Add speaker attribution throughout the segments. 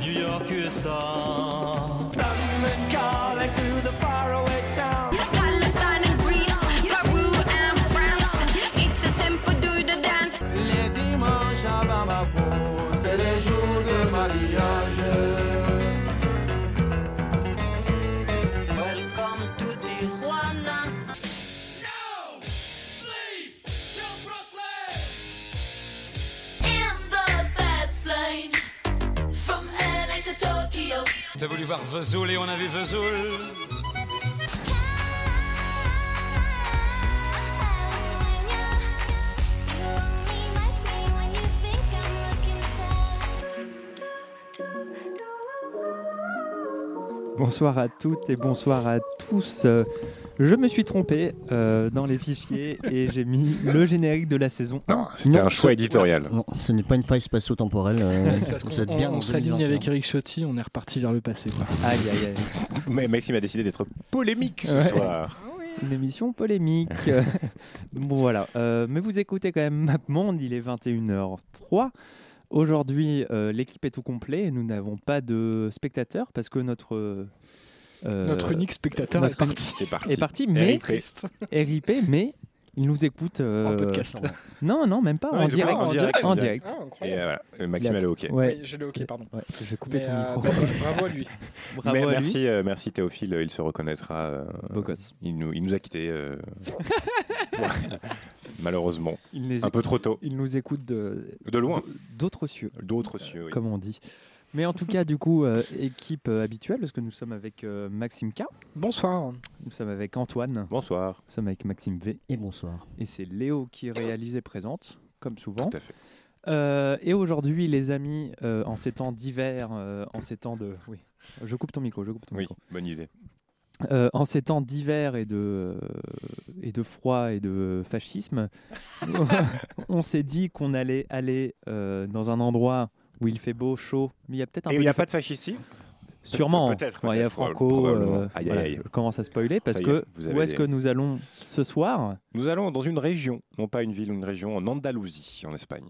Speaker 1: New York, USA. Voulu voir Vesoul et on a vu Vesoul.
Speaker 2: Bonsoir à toutes et bonsoir à tous. Je me suis trompé euh, dans les fichiers et j'ai mis le générique de la saison 1.
Speaker 3: Non, c'était
Speaker 4: Non,
Speaker 3: un choix éditorial.
Speaker 4: Non, ce n'est pas une faille spatio-temporelle. euh,
Speaker 5: C'est parce
Speaker 4: vous
Speaker 5: qu'on
Speaker 4: êtes bien
Speaker 5: on s'aligne
Speaker 4: 2021.
Speaker 5: avec Eric Ciotti, on est reparti vers le passé.
Speaker 2: Aïe aïe aïe.
Speaker 3: Mais Maxime a décidé d'être polémique ce
Speaker 2: Ouais.
Speaker 3: soir.
Speaker 2: Une émission polémique. bon voilà. Euh, mais vous écoutez quand même MapMonde, il est 21h03. Aujourd'hui, euh, l'équipe est tout complet et nous n'avons pas de spectateurs parce que notre. Euh,
Speaker 5: Notre unique spectateur
Speaker 2: notre
Speaker 5: est parti.
Speaker 3: C'est parti.
Speaker 2: est parti, mais RIP, mais il nous écoute. euh,
Speaker 5: En podcast.
Speaker 2: Non, non, même pas.
Speaker 3: Non,
Speaker 2: en,
Speaker 3: il nous
Speaker 2: direct,
Speaker 3: écoute en direct,
Speaker 2: En
Speaker 3: en
Speaker 2: direct.
Speaker 5: Ah,
Speaker 3: Et
Speaker 5: incroyable.
Speaker 3: voilà, euh, Maxime
Speaker 2: Il a-
Speaker 3: a le hockey.
Speaker 2: Ouais.
Speaker 5: Oui, j'ai le hockey, pardon.
Speaker 2: Ouais, je vais couper
Speaker 5: Mais,
Speaker 2: ton
Speaker 5: euh,
Speaker 2: micro.
Speaker 5: bah, bravo à lui.
Speaker 2: Bravo
Speaker 3: Mais
Speaker 2: à lui.
Speaker 3: merci, euh, merci Théophile, il se reconnaîtra. euh,
Speaker 2: Beau gosse.
Speaker 3: il, nous, il nous a quittés. euh, malheureusement.
Speaker 2: Il,
Speaker 3: Un peu trop tôt.
Speaker 2: il nous écoute de,
Speaker 3: De loin.
Speaker 2: d'autres cieux.
Speaker 3: D'autres cieux. oui.
Speaker 2: comme on dit. Mais en tout cas, du coup, euh, équipe euh, habituelle, parce que nous sommes avec euh, Maxime K,
Speaker 5: Bonsoir.
Speaker 2: nous sommes avec Antoine,
Speaker 3: Bonsoir.
Speaker 2: nous sommes avec Maxime V,
Speaker 4: Et bonsoir.
Speaker 2: et c'est Léo qui réalise et présente, comme souvent.
Speaker 3: Tout à fait.
Speaker 2: Euh, et aujourd'hui, les amis, euh, en ces temps d'hiver, euh, en ces temps de... Oui, je coupe ton micro, je coupe ton
Speaker 3: Oui,
Speaker 2: micro.
Speaker 3: bonne idée.
Speaker 2: Euh, en ces temps d'hiver et de, euh, et de froid et de fascisme, on s'est dit qu'on allait aller euh, dans un endroit où il fait beau, chaud, mais il y a peut-être un
Speaker 3: Et
Speaker 2: peu
Speaker 3: il n'y a pas de fascistes ici
Speaker 2: Sûrement.
Speaker 3: Peut-être,
Speaker 2: Ouais, il y a Franco. euh,
Speaker 3: Aïe, aïe,
Speaker 2: voilà, je commence à spoiler parce
Speaker 3: est,
Speaker 2: que où est-ce
Speaker 3: des-
Speaker 2: que nous allons ce soir
Speaker 3: Nous allons dans une région, non pas une ville, une région en Andalousie, en Espagne.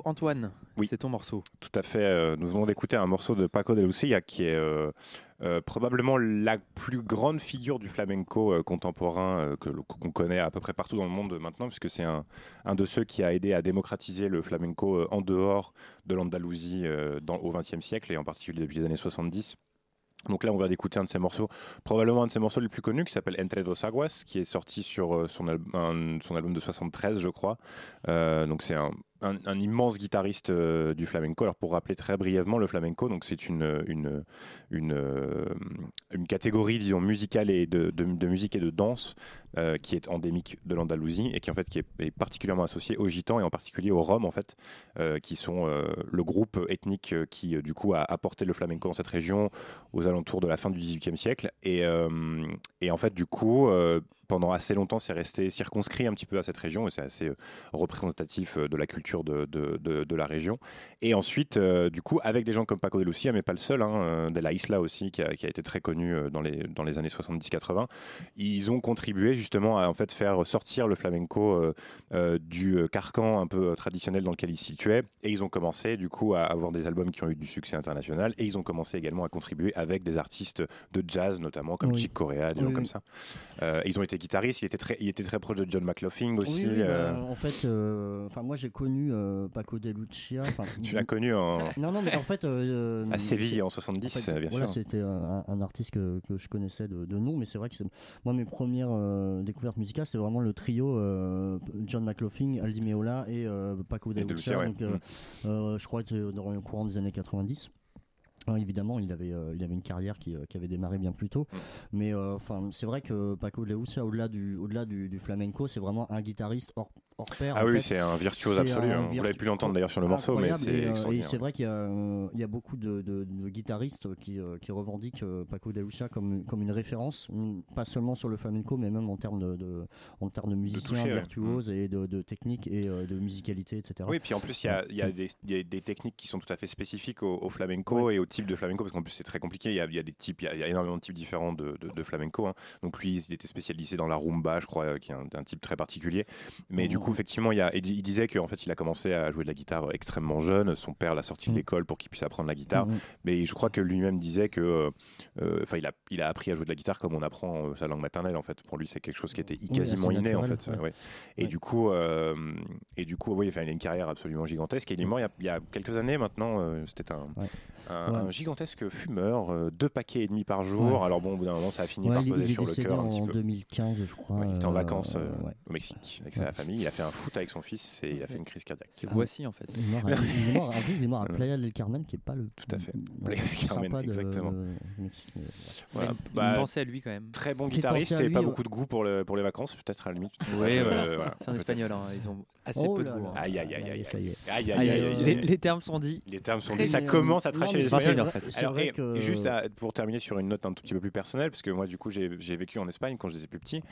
Speaker 2: Coup, Antoine,
Speaker 3: Oui.
Speaker 2: c'est ton morceau.
Speaker 3: Tout à fait. euh, Nous venons d'écouter un morceau de Paco de Lucia qui est euh, euh, probablement la plus grande figure du flamenco euh, contemporain que qu'on connaît à peu près partout dans le monde maintenant, puisque c'est un, un de ceux qui a aidé à démocratiser le flamenco en dehors de l'Andalousie au XXe siècle et en particulier depuis les années 70. Donc là, on va d'écouter un de ses morceaux, probablement un de ses morceaux les plus connus, qui s'appelle Entre dos Aguas, qui est sorti sur son, al- un- son album de 73, je crois. Euh, donc c'est un, un- immense guitariste euh, du flamenco. Alors pour rappeler très brièvement le flamenco, donc c'est une, une, une, euh, catégorie, disons, musicale et de, de- musique et de danse euh, qui est endémique de l'Andalousie et qui en fait est, particulièrement associée aux gitans et en particulier aux roms en fait, qui sont le groupe ethnique qui du coup a apporté le flamenco dans cette région aux alentours de la fin du XVIIIe siècle. Et, et en fait, du coup, pendant assez longtemps, c'est resté circonscrit un petit peu à cette région et c'est assez euh, représentatif euh, de la culture de, de, de- de la région. Et ensuite, euh, du coup, avec des gens comme Paco de Lucia, mais pas le seul, hein, de la Isla aussi, qui a, qui a été très connu dans les, dans les années 70-80, ils ont contribué justement à en fait faire sortir le flamenco euh, euh, du carcan un peu traditionnel dans lequel ils se situaient. Et ils ont commencé du coup à avoir des albums qui ont eu du succès international. Et ils ont commencé également à contribuer avec des artistes de jazz notamment, comme
Speaker 4: Oui.
Speaker 3: Chick Corea, des gens
Speaker 4: Oui,
Speaker 3: comme ça. Ils ont été guitaristes. Il était très, il était très proche de John McLaughlin aussi.
Speaker 4: Oui, oui, bah,
Speaker 3: euh,
Speaker 4: en fait, euh, enfin moi j'ai connu euh, Paco de Lucia.
Speaker 3: tu l'as connu en,
Speaker 4: Non, non, mais en fait.
Speaker 3: à Séville en 70,
Speaker 4: en fait,
Speaker 3: euh, bien
Speaker 4: voilà,
Speaker 3: sûr.
Speaker 4: c'était un, un artiste que, que je connaissais de, de nom, mais c'est vrai que moi, mes premières découvertes musicales, c'était vraiment le trio John McLaughlin, Aldi Meola et Paco de Lucia.
Speaker 3: Ouais.
Speaker 4: donc, euh, je crois que dans le courant des années 90. Alors, évidemment, il avait, euh, il avait une carrière qui, euh, qui avait démarré bien plus tôt.
Speaker 3: Mm.
Speaker 4: Mais euh, c'est vrai que Paco de Lucia, au-delà du, au-delà du, du flamenco, c'est vraiment un guitariste hors, hors pair.
Speaker 3: Ah
Speaker 4: en
Speaker 3: oui, c'est un virtuose absolu.
Speaker 4: un
Speaker 3: hein. Vous l'avez pu l'entendre d'ailleurs sur le morceau, mais c'est
Speaker 4: et, euh, et c'est vrai qu'il y, a, euh, il y a beaucoup de, de- de guitaristes qui, euh, qui revendiquent euh, Paco de Lucia comme, comme une référence, mm, pas seulement sur le flamenco, mais même en termes de, de- en termes de musiciens
Speaker 3: toucher, ouais.
Speaker 4: virtuoses et de, technique et de musicalité, etc.
Speaker 3: Oui, puis en plus, il y a, y a des, des- des techniques qui sont tout à fait spécifiques au, au flamenco et au types de flamenco, parce qu'en plus c'est très compliqué. Il y, a, il y a des types, il y a, énormément de types différents de, flamenco. hein. Donc lui, il était spécialisé dans la rumba, je crois, qui est un, un type très particulier. Mais du coup, effectivement, il, y a, il il disait qu'en fait, il a commencé à jouer de la guitare extrêmement jeune. Son père l'a sorti de
Speaker 4: Mhm.
Speaker 3: l'école pour qu'il puisse apprendre la guitare.
Speaker 4: Mhm.
Speaker 3: Mais je crois que lui-même disait que, euh, euh, enfin, il a, il a appris à jouer de la guitare comme on apprend euh, sa langue maternelle. En fait, pour lui, c'est quelque chose qui était
Speaker 4: Oui,
Speaker 3: quasiment inné, en fait.
Speaker 4: ouais.
Speaker 3: ouais. Et
Speaker 4: Ouais.
Speaker 3: du coup, euh, et du coup, oui, enfin, il a une carrière absolument gigantesque. Et il est mort il y a, il y a quelques années maintenant. euh, C'était un, gigantesque fumeur, euh, deux paquets et demi par jour. Alors bon, au bout d'un moment, ça a fini par
Speaker 4: il,
Speaker 3: peser
Speaker 4: il est
Speaker 3: sur le cœur un petit
Speaker 4: en
Speaker 3: peu.
Speaker 4: 2015, je crois.
Speaker 3: Il était en
Speaker 4: euh,
Speaker 3: vacances euh, au Mexique avec sa famille. Il a fait un foot avec son fils et il a fait une crise cardiaque.
Speaker 2: C'est voici en fait.
Speaker 4: Il est mort à, il est mort, en plus, il est mort à. Playa del Carmen, qui est pas le
Speaker 3: Tout à fait. Playa del Carmen,
Speaker 4: de-
Speaker 3: exactement.
Speaker 4: mais
Speaker 3: Voilà.
Speaker 2: Il
Speaker 3: Bah,
Speaker 2: pensait à lui quand même.
Speaker 3: très bon guitariste
Speaker 4: à
Speaker 3: et
Speaker 4: lui,
Speaker 3: pas
Speaker 4: ouais.
Speaker 3: beaucoup de goût pour, le, pour les vacances, peut-être à la limite.
Speaker 2: Ouais,
Speaker 3: Euh,
Speaker 2: voilà.
Speaker 3: voilà,
Speaker 2: C'est un
Speaker 3: peut-être.
Speaker 2: espagnol, hein, ils ont assez
Speaker 4: Oh
Speaker 2: peu de goût. hein.
Speaker 3: Aïe, aïe, aïe, aïe,
Speaker 4: Ça y est.
Speaker 3: aïe, aïe,
Speaker 2: Aïe,
Speaker 3: aïe,
Speaker 2: aïe,
Speaker 3: aïe,
Speaker 2: les, termes sont dits.
Speaker 3: Les termes sont dits. Ça commence à
Speaker 4: Non,
Speaker 3: tracher les Espagnols. Alors, et-
Speaker 4: que-
Speaker 3: et juste à- pour terminer sur une note un tout petit peu plus personnelle, parce que moi, du coup, j'ai vécu en Espagne quand j'étais plus petit,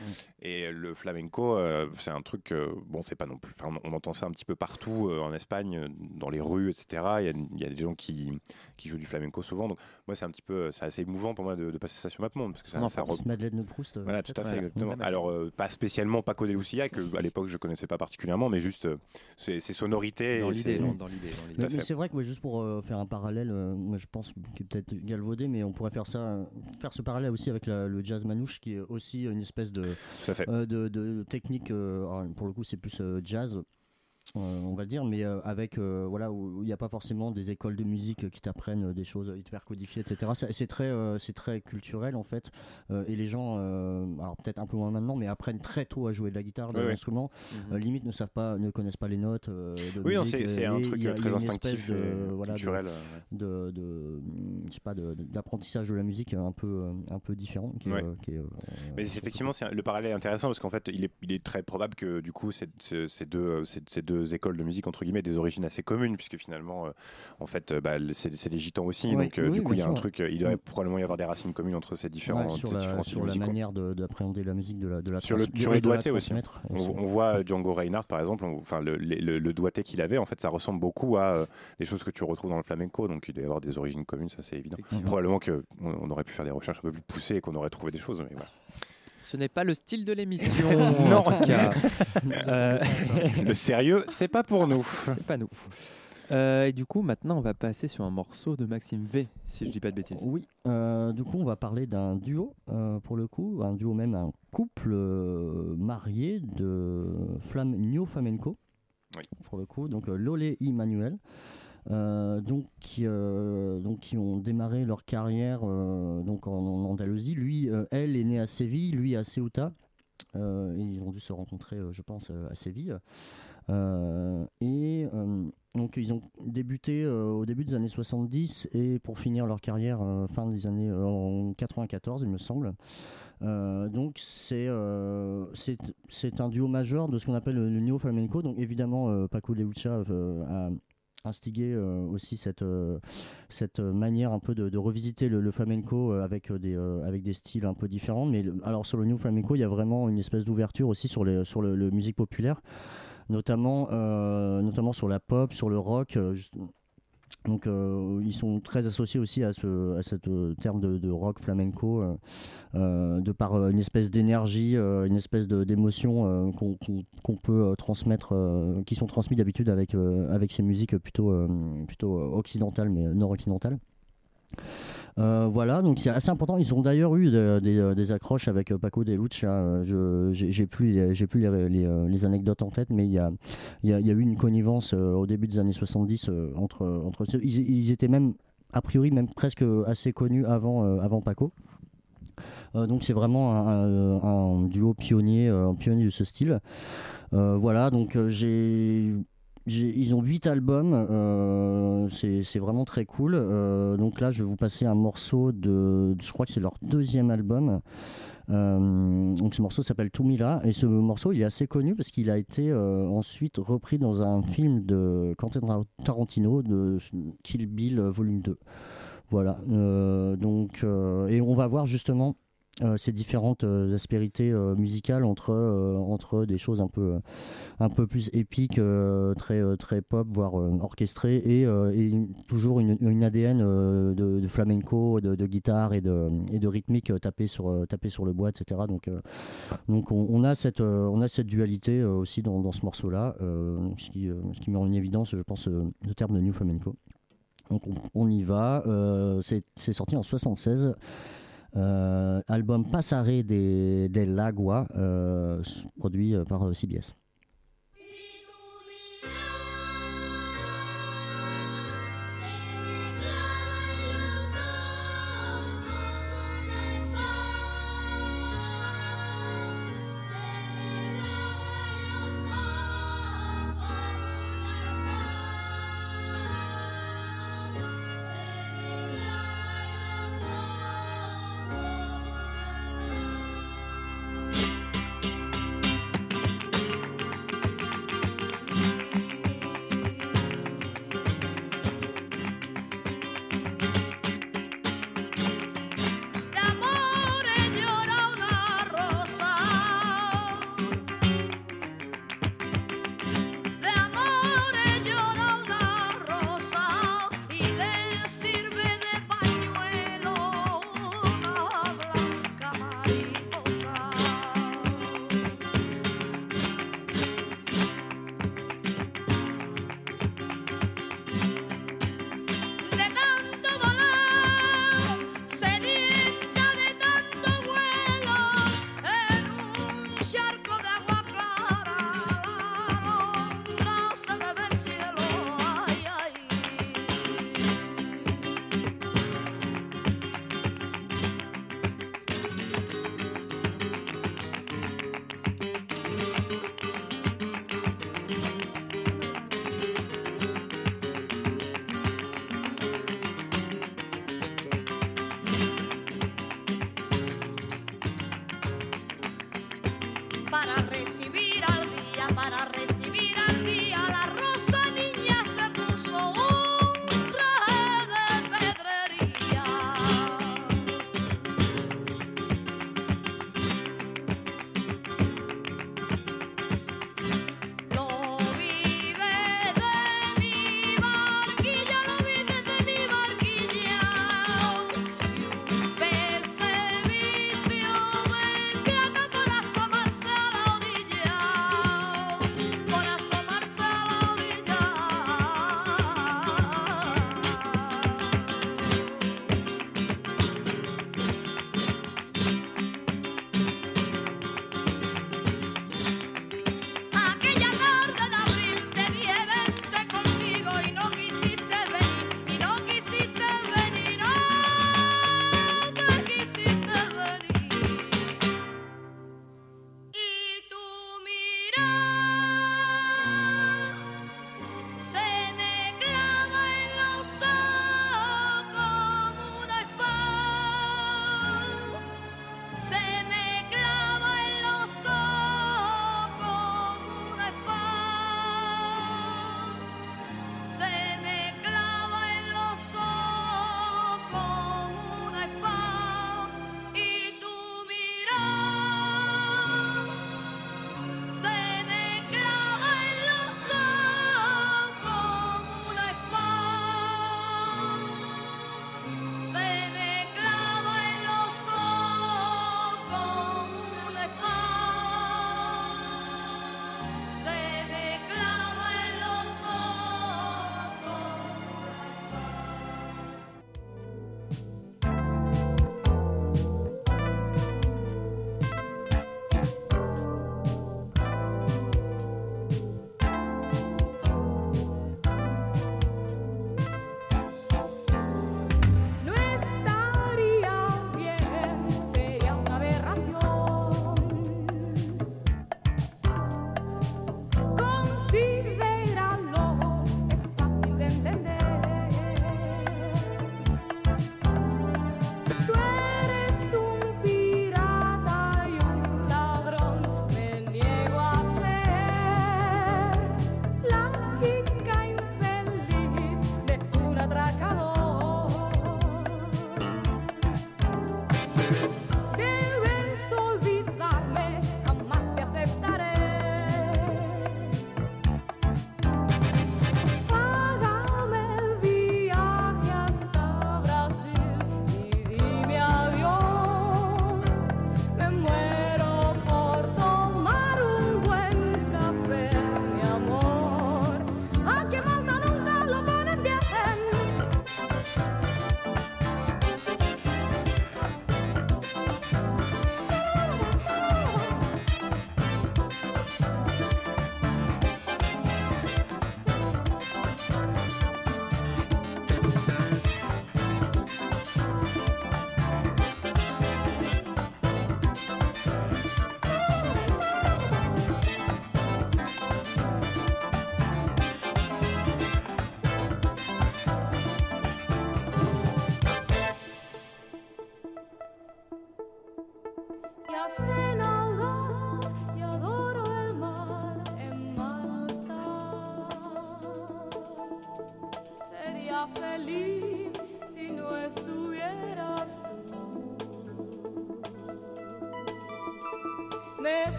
Speaker 3: et le flamenco, euh, c'est un truc, euh, bon, c'est pas non plus, enfin, on entend ça un petit peu partout euh, en Espagne, dans les rues, etc. Il y a, il y a des gens qui, qui jouent du flamenco souvent, donc moi, c'est un petit peu, c'est assez émouvant pour moi de, de passer ça sur ma monde, parce que ça,
Speaker 2: En
Speaker 3: ça re-
Speaker 4: Madeleine de Proust. euh,
Speaker 3: Voilà, tout à fait, exactement. Alors, euh, pas spécialement Paco de Lucia, que à l'époque je connaissais pas particulièrement, mais juste euh, ses, ses sonorités.
Speaker 2: Dans l'idée,
Speaker 4: c'est vrai que moi, juste pour euh, faire un parallèle, euh, moi je pense qu'il est peut-être galvaudé, mais on pourrait faire ça, faire ce parallèle aussi avec la- le jazz manouche, qui est aussi une espèce de, euh, de, de technique. euh, alors, pour le coup, c'est plus euh, jazz. Euh, on va dire, mais euh, avec euh, voilà où il n'y a pas forcément des écoles de musique qui t'apprennent des choses hyper codifiées, etc. C'est très, euh, c'est très culturel en fait, euh, et les gens, alors peut-être un peu moins maintenant, mais apprennent très tôt à jouer de la guitare, de
Speaker 3: Oui,
Speaker 4: l'instrument.
Speaker 2: Mhm.
Speaker 4: Limite ne savent pas, ne connaissent pas les notes. de
Speaker 3: Oui, c'est un truc
Speaker 4: il y a- il y a
Speaker 3: très instinctif
Speaker 4: de,
Speaker 3: et
Speaker 4: voilà, de-
Speaker 3: culturel. euh, ouais.
Speaker 4: de, de, je sais pas de- d'apprentissage de, la musique un peu un peu différent qui est,
Speaker 3: Ouais.
Speaker 4: qui est,
Speaker 3: Mais effectivement, c'est un- le parallèle est intéressant parce qu'en fait, il est, il est très probable que du coup, ces, ces- ces deux, ces, ces deux écoles de musique entre guillemets, des origines assez communes, puisque finalement, euh, en fait, euh, bah, c'est des gitans aussi,
Speaker 4: Ouais,
Speaker 3: donc euh,
Speaker 4: oui,
Speaker 3: du coup, il y a un truc, il doit
Speaker 4: Mm.
Speaker 3: probablement y avoir des racines communes entre ces différents,
Speaker 4: ouais, sur
Speaker 3: ces
Speaker 4: la,
Speaker 3: différents
Speaker 4: sur la manière de- d'appréhender la musique de la de la
Speaker 3: Sur le- sur aussi. On, voit Django Reinhardt par exemple, enfin le, le, le- le doigté qu'il avait, en fait, ça ressemble beaucoup à des choses que tu retrouves dans le flamenco, donc il doit y avoir des origines communes, ça c'est évident. Probablement qu'on on aurait pu faire des recherches un peu plus poussées et qu'on aurait trouvé des choses, mais voilà.
Speaker 2: Ce n'est pas le style de l'émission, en tout cas. Euh,
Speaker 3: le sérieux, c'est pas pour nous.
Speaker 2: c'est pas nous. Euh, et du coup, maintenant, on va passer sur un morceau de Maxime V, si je dis pas de bêtises.
Speaker 4: Oui, euh, du coup, on va parler d'un duo, euh, pour le coup, un duo même, un couple euh, marié de flam New Flamenco,
Speaker 3: Oui.
Speaker 4: pour le coup, donc euh, Lolé et Manuel, euh, donc, qui, euh, donc, qui ont démarré leur carrière euh, donc en, Andalousie. Lui, euh, elle est née à Séville, lui à Ceuta. Euh, ils ont dû se rencontrer, euh, je pense, euh, à Séville. Euh, et euh, donc ils ont débuté euh, au début des années 70 et pour finir leur carrière euh, fin des années euh, en 94 il me semble. Euh, donc c'est euh, un duo majeur de ce qu'on appelle le, le flamenco. Donc évidemment euh, Paco de Lucha euh, a instigé euh, aussi cette euh, cette manière un peu de, revisiter le, flamenco euh, avec des avec des styles un peu différents. Mais alors sur le new flamenco il y a vraiment une espèce d'ouverture aussi sur les sur le, musique populaire notamment, notamment sur la pop, sur le rock. Donc euh, ils sont très associés aussi à ce à cet euh, terme de, de rock flamenco euh, euh, de par euh, une espèce d'énergie, une espèce d'émotion qu'on qu'on peut transmettre, qui sont transmis d'habitude avec avec ces musiques plutôt plutôt occidentales mais nord-occidentales. Euh, voilà, donc c'est assez important. Ils ont d'ailleurs eu euh, des accroches avec euh, Paco de Lucha. euh, je- J'ai plus, j'ai plus les, anecdotes en tête, mais il y a, il y y a eu une connivence au début des années 70 euh, entre, entre ils, étaient même a priori même presque assez connus avant, avant Paco. Donc c'est vraiment un, duo pionnier, pionnier de ce style. Voilà, donc j'ai- ils ont 8 albums, euh, c'est vraiment très cool. Euh, donc là, je vais vous passer un morceau de, je crois que c'est leur deuxième album. Euh, donc ce morceau s'appelle Tumira et ce morceau il est assez connu parce qu'il a été ensuite repris dans un film de Quentin Tarantino de Kill Bill volume 2. Voilà. Donc et on va voir justement euh, ces différentes euh, aspérités euh, musicales entre, entre des choses un peu, un peu plus épiques, très, très pop, voire orchestrées, et, toujours une, une ADN de, flamenco, de, de guitare et de, et de rythmique tapée sur, tapée sur le bois, etc. Donc, donc on, a cette, on a cette dualité aussi dans, dans ce morceau-là, euh, ce, qui, ce qui met en évidence, je pense, le terme de New Flamenco. Donc on, on y va. c'est sorti en 76. Euh, album Passare de, del Agua, euh, produit euh, par CBS.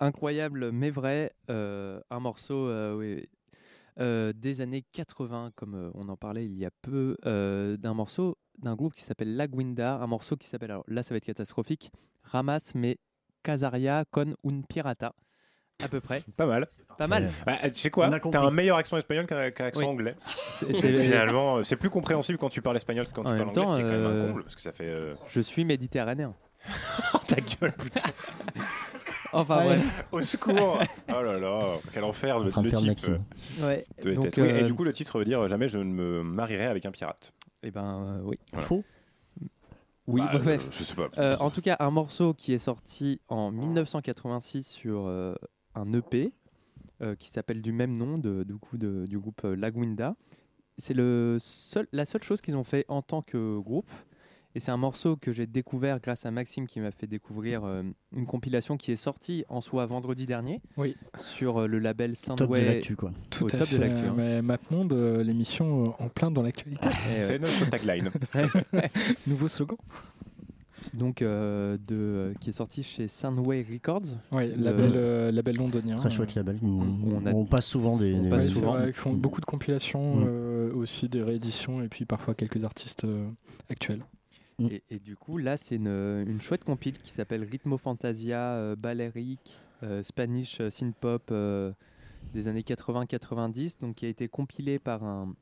Speaker 2: Incroyable mais vrai, euh, un morceau euh, oui. Euh, des années 80, comme euh, on en parlait il y a peu, euh, d'un morceau d'un groupe qui s'appelle La Guinda, un morceau qui s'appelle, alors là ça va être catastrophique, Ramas me Casaria con un pirata, à peu près.
Speaker 3: Pas mal.
Speaker 2: Pas mal.
Speaker 3: Bah, tu sais quoi. T'as un meilleur accent espagnol qu'un accent
Speaker 2: Oui.
Speaker 3: anglais.
Speaker 2: C'est- c'est-
Speaker 3: Finalement, c'est plus compréhensible quand tu parles espagnol que quand
Speaker 2: En
Speaker 3: tu parles anglais, ce qui est quand même un comble, parce que ça fait... euh,
Speaker 2: Je suis méditerranéen.
Speaker 3: ta gueule, putain
Speaker 2: Enfin
Speaker 4: Ouais.
Speaker 2: bref.
Speaker 3: Au secours Oh là là, quel enfer le, le type.
Speaker 2: Ouais.
Speaker 3: de
Speaker 2: Donc,
Speaker 3: tête. Oui, et
Speaker 2: euh,
Speaker 3: du coup, le titre veut dire jamais je ne me marierai avec un pirate.
Speaker 2: eh ben euh, oui.
Speaker 3: Voilà.
Speaker 4: Faux.
Speaker 2: Oui,
Speaker 3: Bah,
Speaker 2: bref.
Speaker 3: euh, je sais pas.
Speaker 2: Euh, en tout cas, un morceau qui est sorti en 1986 sur euh, un EP euh, qui s'appelle du même nom de, du, coup, de- du groupe euh, La Guinda. C'est le seul, la seule chose qu'ils ont fait en tant que groupe. Et c'est un morceau que j'ai découvert grâce à Maxime qui m'a fait découvrir euh, une compilation qui est sortie en soi vendredi dernier
Speaker 5: Oui.
Speaker 2: sur euh, le label
Speaker 4: Top de
Speaker 2: Soundway.
Speaker 4: l'actu, quoi.
Speaker 5: Tout
Speaker 2: Au
Speaker 5: à
Speaker 2: top de
Speaker 5: fait.
Speaker 2: l'actu, hein.
Speaker 5: Mais MapMonde, euh, l'émission euh, en plein dans l'actualité.
Speaker 2: Et, euh,
Speaker 3: C'est notre tagline.
Speaker 5: Nouveau slogan.
Speaker 2: donc euh, de, euh, qui est sorti chez Soundway Records.
Speaker 5: Oui, label, euh, label londonien.
Speaker 4: Très chouette label.
Speaker 2: on
Speaker 4: On,
Speaker 2: a-
Speaker 4: passe souvent des.
Speaker 2: on
Speaker 4: des-
Speaker 2: passe souvent.
Speaker 5: vrai qu'ils font beaucoup de compilations,
Speaker 4: Mm.
Speaker 5: euh, aussi des rééditions et puis parfois quelques artistes euh, actuels.
Speaker 4: Mm.
Speaker 2: Et, et du coup, là, c'est une, une chouette compile qui s'appelle Ritmo Fantasia, euh, Balearic, euh, Spanish euh, Synth-Pop euh, des années 80-90, donc qui a été compilée par un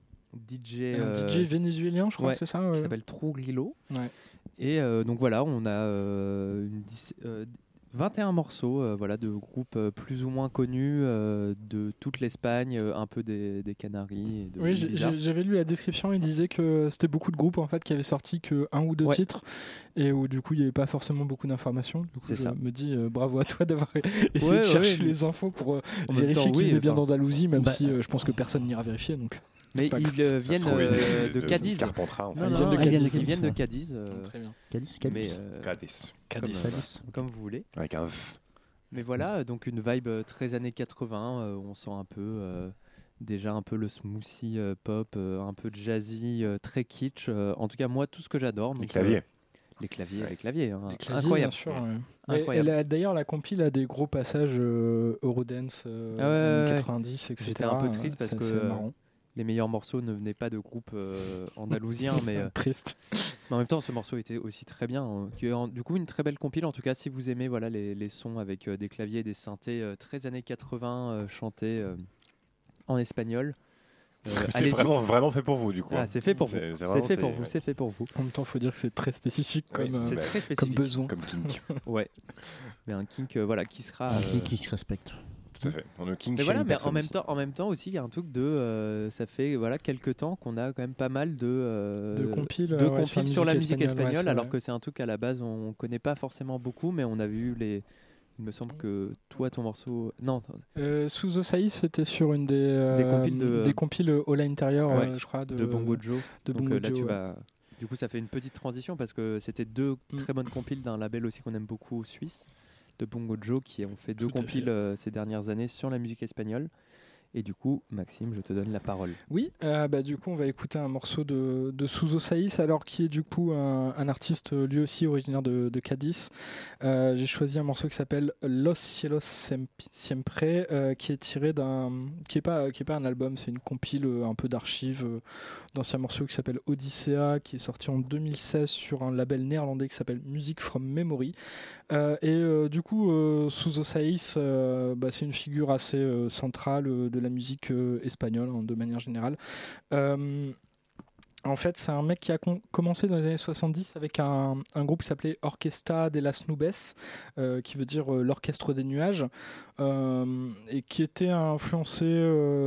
Speaker 2: DJ,
Speaker 5: Un
Speaker 2: euh,
Speaker 5: DJ vénézuélien, je crois
Speaker 2: ouais,
Speaker 5: c'est ça
Speaker 2: qui s'appelle True Grillo.
Speaker 5: Ouais.
Speaker 2: Et euh, donc voilà, on a euh, une euh, 21 morceaux euh, voilà, de groupes euh, plus ou moins connus euh, de toute l'Espagne, un peu des, des Canaries. Et de
Speaker 5: Oui, j'avais lu la description, il disait que c'était beaucoup de groupes en fait qui avaient sorti que un ou deux
Speaker 2: Ouais.
Speaker 5: titres et où du coup il n'y avait pas forcément beaucoup d'informations. Du coup,
Speaker 2: C'est
Speaker 5: je
Speaker 2: ça.
Speaker 5: me dis euh, bravo à toi d'avoir essayé
Speaker 2: Ouais,
Speaker 5: de chercher
Speaker 2: ouais.
Speaker 5: les infos pour vérifier qu'il
Speaker 2: oui,
Speaker 5: venait bien d'Andalousie, même
Speaker 4: bah,
Speaker 5: si je pense que personne n'ira vérifier. Donc
Speaker 2: Mais
Speaker 5: pas
Speaker 2: ils viennent euh, de Cadiz. Ils
Speaker 5: non,
Speaker 2: viennent de Cadiz. Ils
Speaker 4: Cadiz,
Speaker 2: viennent de
Speaker 4: ouais.
Speaker 2: Cadiz. euh,
Speaker 5: très bien.
Speaker 4: Cadiz,
Speaker 2: euh,
Speaker 3: Cadiz.
Speaker 2: comme,
Speaker 5: Cadiz.
Speaker 2: euh,
Speaker 4: Cadiz.
Speaker 2: comme vous voulez.
Speaker 3: Avec un V.
Speaker 2: Mais voilà, donc une vibe très années 80. euh, on sent un peu euh, déjà un peu le smoothie euh, pop, euh, un peu jazzy, euh, très kitsch. euh, en tout cas, moi, tout ce que j'adore.
Speaker 3: Les claviers.
Speaker 2: euh, les claviers, les claviers. hein,
Speaker 5: Les claviers,
Speaker 2: incroyable.
Speaker 5: bien sûr, ouais. Et-
Speaker 2: Incroyable.
Speaker 5: et la- D'ailleurs, la compile a des gros passages euh, Eurodance euh,
Speaker 2: Ah ouais,
Speaker 5: années
Speaker 2: ouais, ouais.
Speaker 5: 90, etc.
Speaker 2: J'étais un peu triste parce
Speaker 5: C'est
Speaker 2: que, euh. Les meilleurs morceaux ne venaient pas de groupes euh, andalousiens, mais, euh,
Speaker 5: Triste.
Speaker 2: mais en même temps, ce morceau était aussi très bien. hein, qui est en- du coup, une très belle compile. En tout cas, si vous aimez voilà, les, les sons avec euh, des claviers et des synthés euh, très années 80 euh, chantés euh, en espagnol, Euh,
Speaker 3: C'est vraiment, vraiment fait pour vous, du coup.
Speaker 2: Ah, c'est fait pour vous.
Speaker 3: C'est-
Speaker 2: fait pour vous.
Speaker 3: ouais.
Speaker 2: C'est fait pour vous.
Speaker 5: En même temps, faut dire que c'est très spécifique
Speaker 3: Oui,
Speaker 5: comme, euh,
Speaker 2: C'est
Speaker 3: bah,
Speaker 2: très
Speaker 5: comme
Speaker 2: spécifique.
Speaker 5: besoin.
Speaker 3: Comme kink.
Speaker 2: Ouais. Mais un kink, euh, voilà, qui sera.
Speaker 4: Un
Speaker 2: euh,
Speaker 4: kink qui se respecte.
Speaker 3: Tout à fait. On ne kink
Speaker 2: Mais voilà,
Speaker 3: shame
Speaker 2: mais en même
Speaker 3: ici.
Speaker 2: temps, en même temps aussi, il y a un truc de, euh, ça fait voilà quelques temps qu'on a quand même pas mal de euh,
Speaker 5: De compiles,
Speaker 2: de
Speaker 5: ouais,
Speaker 2: compiles sur la musique espagnole, alors
Speaker 5: vrai.
Speaker 2: que c'est un truc à la base on connaît pas forcément beaucoup, mais on a vu les. Il me semble que toi, ton morceau, non,
Speaker 5: Euh, sous Osaï, c'était sur une des, euh,
Speaker 2: compiles de-
Speaker 5: des compiles All Interior,
Speaker 2: Ouais,
Speaker 5: euh, je crois, de,
Speaker 2: de Bongo Joe.
Speaker 5: de
Speaker 2: Donc
Speaker 5: Bongo
Speaker 2: là,
Speaker 5: Joe,
Speaker 2: tu
Speaker 5: ouais.
Speaker 2: vas. Du coup, ça fait une petite transition parce que c'était deux
Speaker 5: Mm.
Speaker 2: très bonnes compiles d'un label aussi qu'on aime beaucoup suisse, de Bongo Joe, qui ont fait deux compiles
Speaker 5: fait.
Speaker 2: euh, ces dernières années sur la musique espagnole. Et du coup, Maxime, je te donne la parole.
Speaker 5: Oui, euh, bah, du coup, on va écouter un morceau de, de Suzo alors qui est du coup un, artiste euh, lui aussi originaire de, de Cadiz. Euh, J'ai choisi un morceau qui s'appelle Los Cielos Siempre, qui est tiré d'un, qui est pas, pas un album, c'est une compile un peu d'archives d'anciens morceaux qui s'appelle Odyssea, qui est sorti en 2016 sur un label néerlandais qui s'appelle Music from Memory. Et du coup, Suzo Saïs, bah, c'est une figure assez centrale euh, de la musique euh, espagnole hein, de manière générale. En fait, c'est un mec qui a commencé dans les années 70 avec un, un groupe qui s'appelait Orquesta de las Nubes, euh, qui veut dire euh, l'orchestre des nuages, euh, et qui était influencé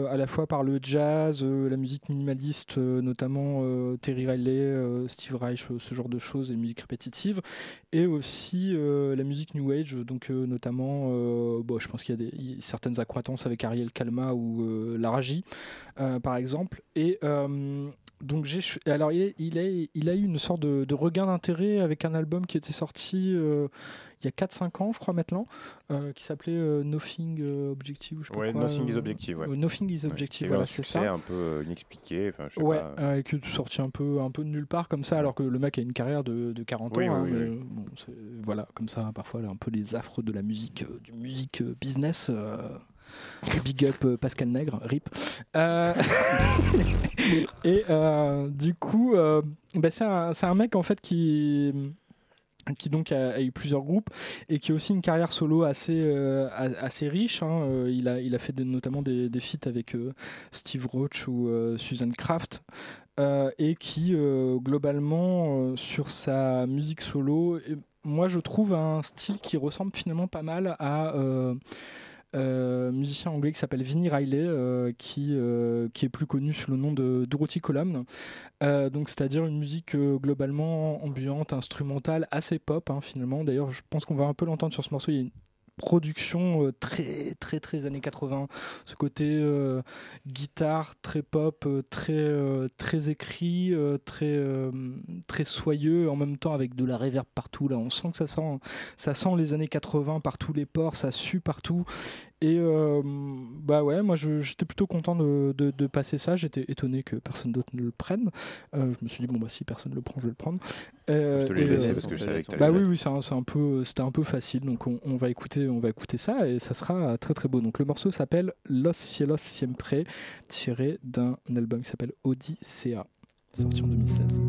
Speaker 5: à la fois par le jazz, la musique minimaliste, notamment Terry Riley, Steve Reich, ce genre de choses, et musique répétitive, et aussi la musique New Age, donc notamment, bon, je pense qu'il y a certaines accroissances avec Ariel Kalma ou Laraji, par exemple, et donc j'ai alors il, est- il, a, il a eu une sorte de, de regain d'intérêt avec un album qui était sorti euh, il y a 4-5 ans je crois maintenant euh, qui s'appelait euh, Nothing Objective ou je sais pas
Speaker 3: Ouais,
Speaker 5: quoi,
Speaker 3: Nothing is Objective, ouais.
Speaker 5: Nothing is
Speaker 3: Ouais,
Speaker 5: Objective
Speaker 3: eu
Speaker 5: voilà c'est ça
Speaker 3: un peu inexpliqué. Enfin, je sais
Speaker 5: Ouais,
Speaker 3: pas.
Speaker 5: qui est sorti un peu, un peu de nulle part comme ça, alors que le mec a une carrière de, de 40
Speaker 3: Oui,
Speaker 5: ans. hein,
Speaker 3: oui,
Speaker 5: mais,
Speaker 3: oui.
Speaker 5: bon, voilà, comme ça, parfois, un peu les affres de la musique, du musique business. Big up euh, Pascal Nègre, RIP. Euh, et euh, du coup, bah, c'est un, mec en fait qui qui donc a, eu plusieurs groupes et qui a aussi une carrière solo assez assez riche. hein. Il a il a fait notamment des, des feats avec Steve Roach ou Susan Kraft. et qui globalement sur sa musique solo, moi je trouve un style qui ressemble finalement pas mal à euh, musicien anglais qui s'appelle Vinnie Riley, euh, qui, euh, qui est plus connu sous le nom de Dorothy Column. Euh, donc, c'est-à-dire une musique globalement ambiante, instrumentale, assez pop hein, finalement. D'ailleurs, je pense qu'on va un peu l'entendre sur ce morceau. Production euh, très très très années 80 ce côté euh, guitare très pop euh, très très écrit très très soyeux en même temps avec de la reverb partout. Là on sent que ça sent ça sent les années 80 par tous les ports ça sue partout. Et bah ouais moi j'étais plutôt content de, de- passer ça. J'étais étonné que personne d'autre ne le prenne. Je me suis dit bon bah si personne le prend je vais le prendre Euh,
Speaker 3: Je te l'ai laissé
Speaker 5: euh,
Speaker 3: parce que je savais que
Speaker 5: bah oui, oui, c'est un, c'est un peu, c'était un peu facile, donc on, on va écouter, on va écouter ça et ça sera très très beau. Donc le morceau s'appelle Los Cielos Siempre, tiré d'un album qui s'appelle Odyssea, sorti en 2016.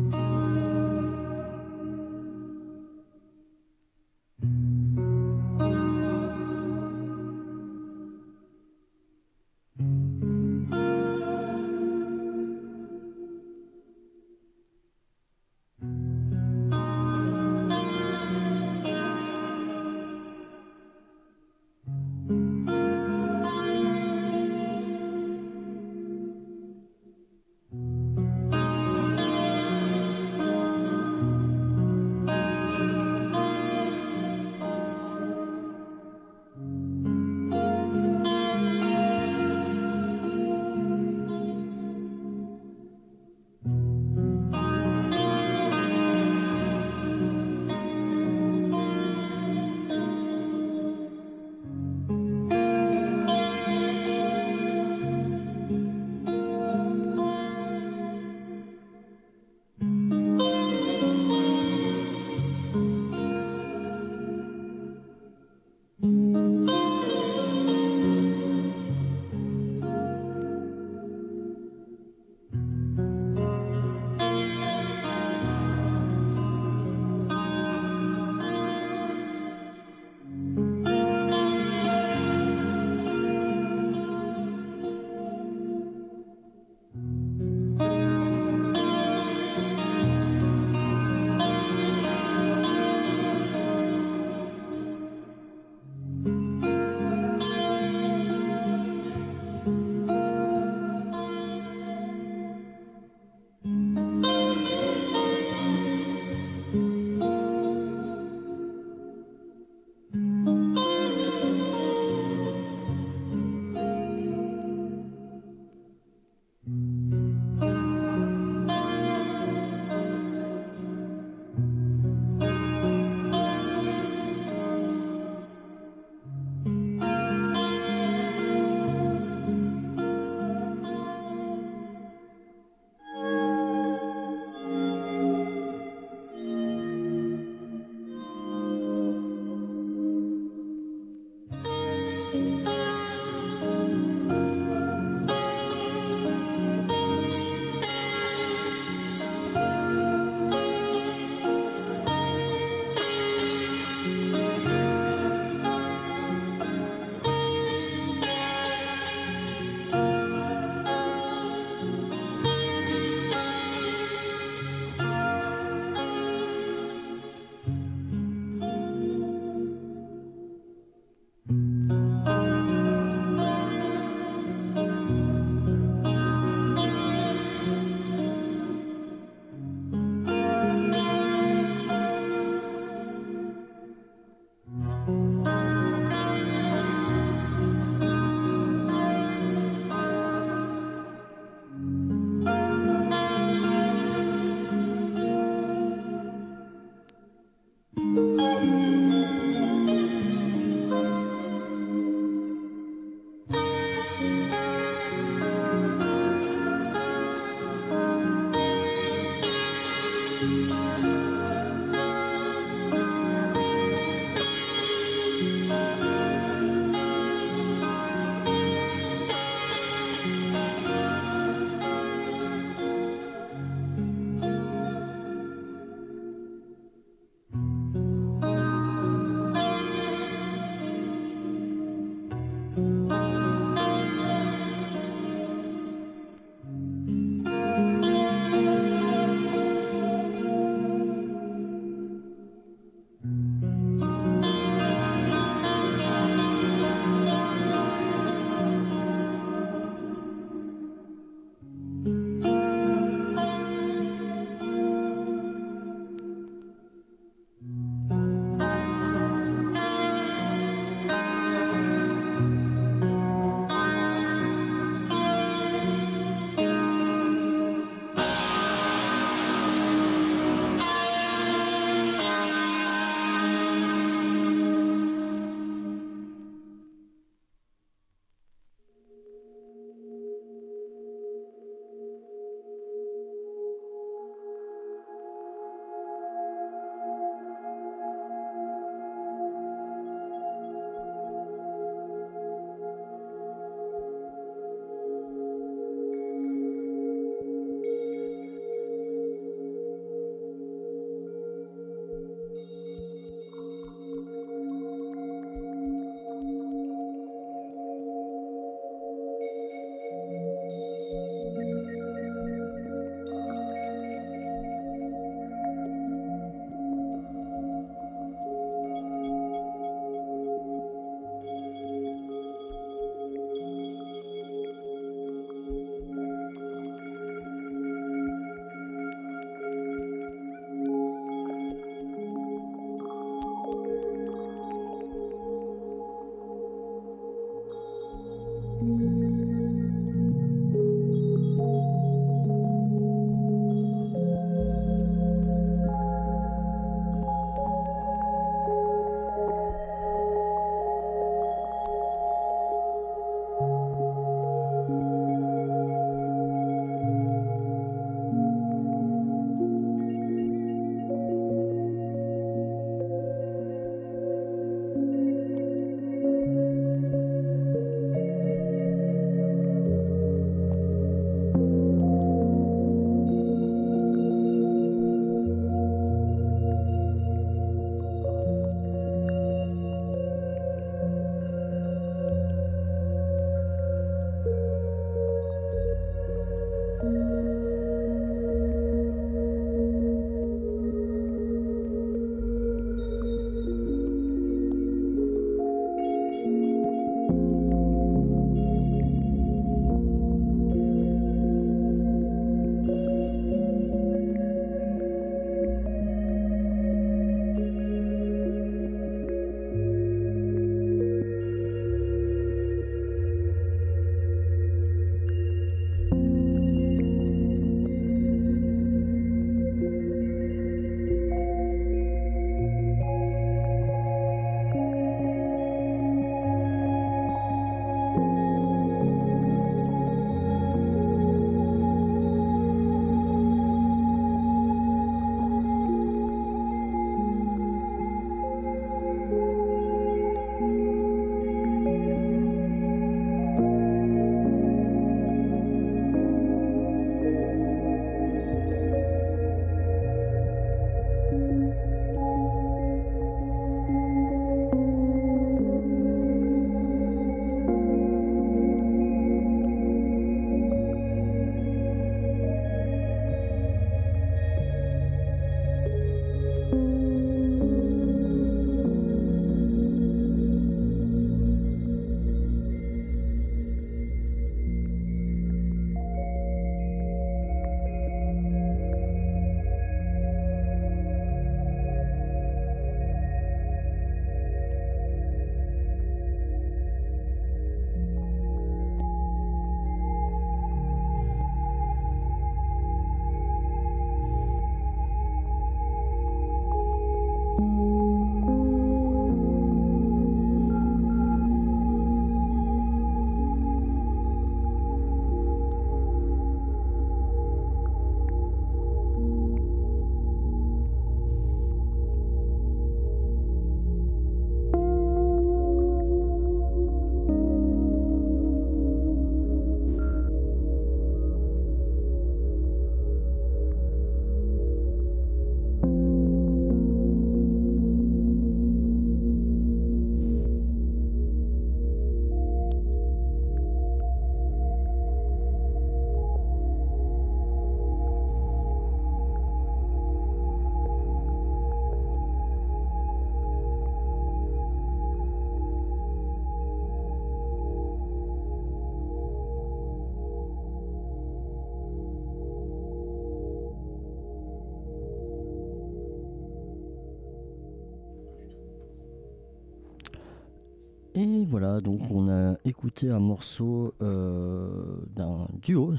Speaker 4: Et voilà, donc on a écouté un morceau euh, d'un duo,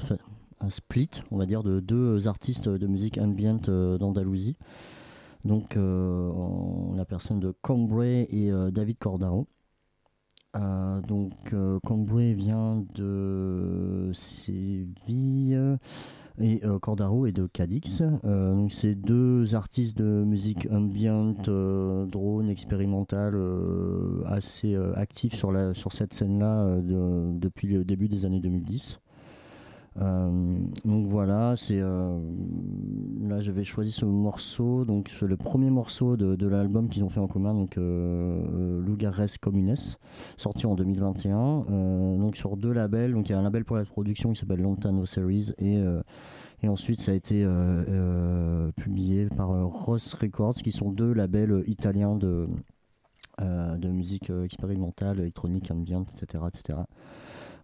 Speaker 4: un split, on va dire, de deux artistes de musique ambient euh, d'Andalousie. Donc euh, en la personne de Cambrai et euh, David Cordaro. Donc Cambrai vient de Séville et euh, Cordaro est de Cadix. Euh, donc c'est deux artistes de musique ambient, euh, drone, expérimentale, euh, assez euh, actifs sur, la, sur cette scène-là euh, de- depuis le début des années 2010. Euh, donc voilà, c'est euh, là j'avais choisi ce morceau, donc c'est le premier morceau de, de l'album qu'ils ont fait en commun, donc euh, Lugares Communes, sorti en 2021, euh, donc sur deux labels, donc il y a un label pour la production qui s'appelle Lontano Series et et ensuite ça a été publié par Ross Records, qui sont deux labels italiens de de musique expérimentale, électronique, ambient, etc., etc.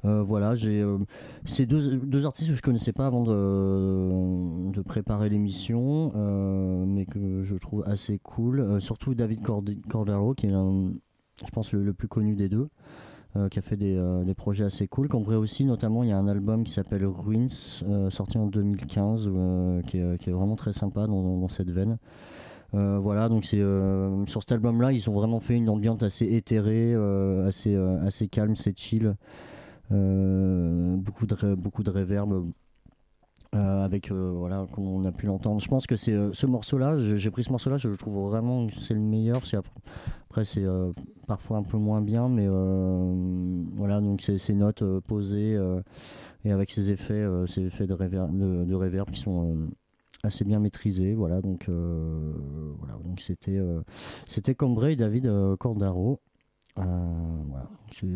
Speaker 4: Euh, voilà, j'ai euh, ces deux, artistes que je connaissais pas avant de, préparer l'émission, euh, mais que je trouve assez cool. Surtout David Cord- Cordero, qui est je pense le, plus connu des deux, qui a fait des, projets assez cool. Cambrai aussi, notamment, il y a un album qui s'appelle Ruins, sorti en 2015, euh, qui, est, vraiment très sympa dans, cette veine. Voilà, donc c'est sur cet album-là, ils ont vraiment fait une ambiance assez éthérée, assez, assez calme, c'est chill. Euh, beaucoup de beaucoup de reverb euh, avec euh, voilà comme on a pu l'entendre. Je pense que c'est euh, ce morceau là j'ai pris ce morceau là je le trouve vraiment que c'est le meilleur. C'est après, après, c'est parfois un peu moins bien mais voilà donc c'est ces notes posées et avec ces effets ces effets de reverb de, de reverb qui sont assez bien maîtrisés voilà donc voilà donc c'était c'était Cambrai David Cordaro. Voilà c'est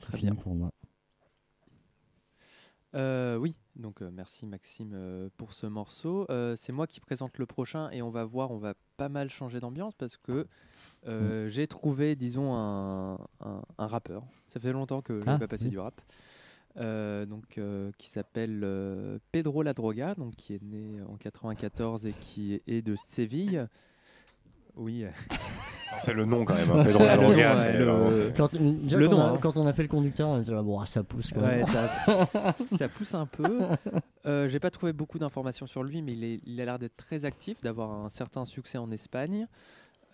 Speaker 4: très bien pour moi
Speaker 2: Euh, oui, donc euh, merci Maxime euh, pour ce morceau. C'est moi qui présente le prochain et on va voir, on va pas mal changer d'ambiance parce que euh, j'ai trouvé, disons, un, un- un rappeur. Ça fait longtemps que je n'ai
Speaker 4: Ah,
Speaker 2: pas passé
Speaker 4: oui.
Speaker 2: du rap. Donc, qui s'appelle Pedro La Droga, donc qui est né en 94 et qui est de Séville. Oui,
Speaker 3: C'est le nom quand même, hein, Pedro La
Speaker 2: Le ouais,
Speaker 4: Quand, déjà,
Speaker 2: Le
Speaker 4: quand,
Speaker 2: nom,
Speaker 4: on a,
Speaker 2: hein.
Speaker 4: quand on a fait le conducteur, on était là, bon, ah, ça pousse. Quand
Speaker 2: Ouais,
Speaker 4: même.
Speaker 2: ça, ça pousse un peu. Euh, J'ai pas trouvé beaucoup d'informations sur lui, mais il, est- il a l'air d'être très actif, d'avoir un certain succès en Espagne.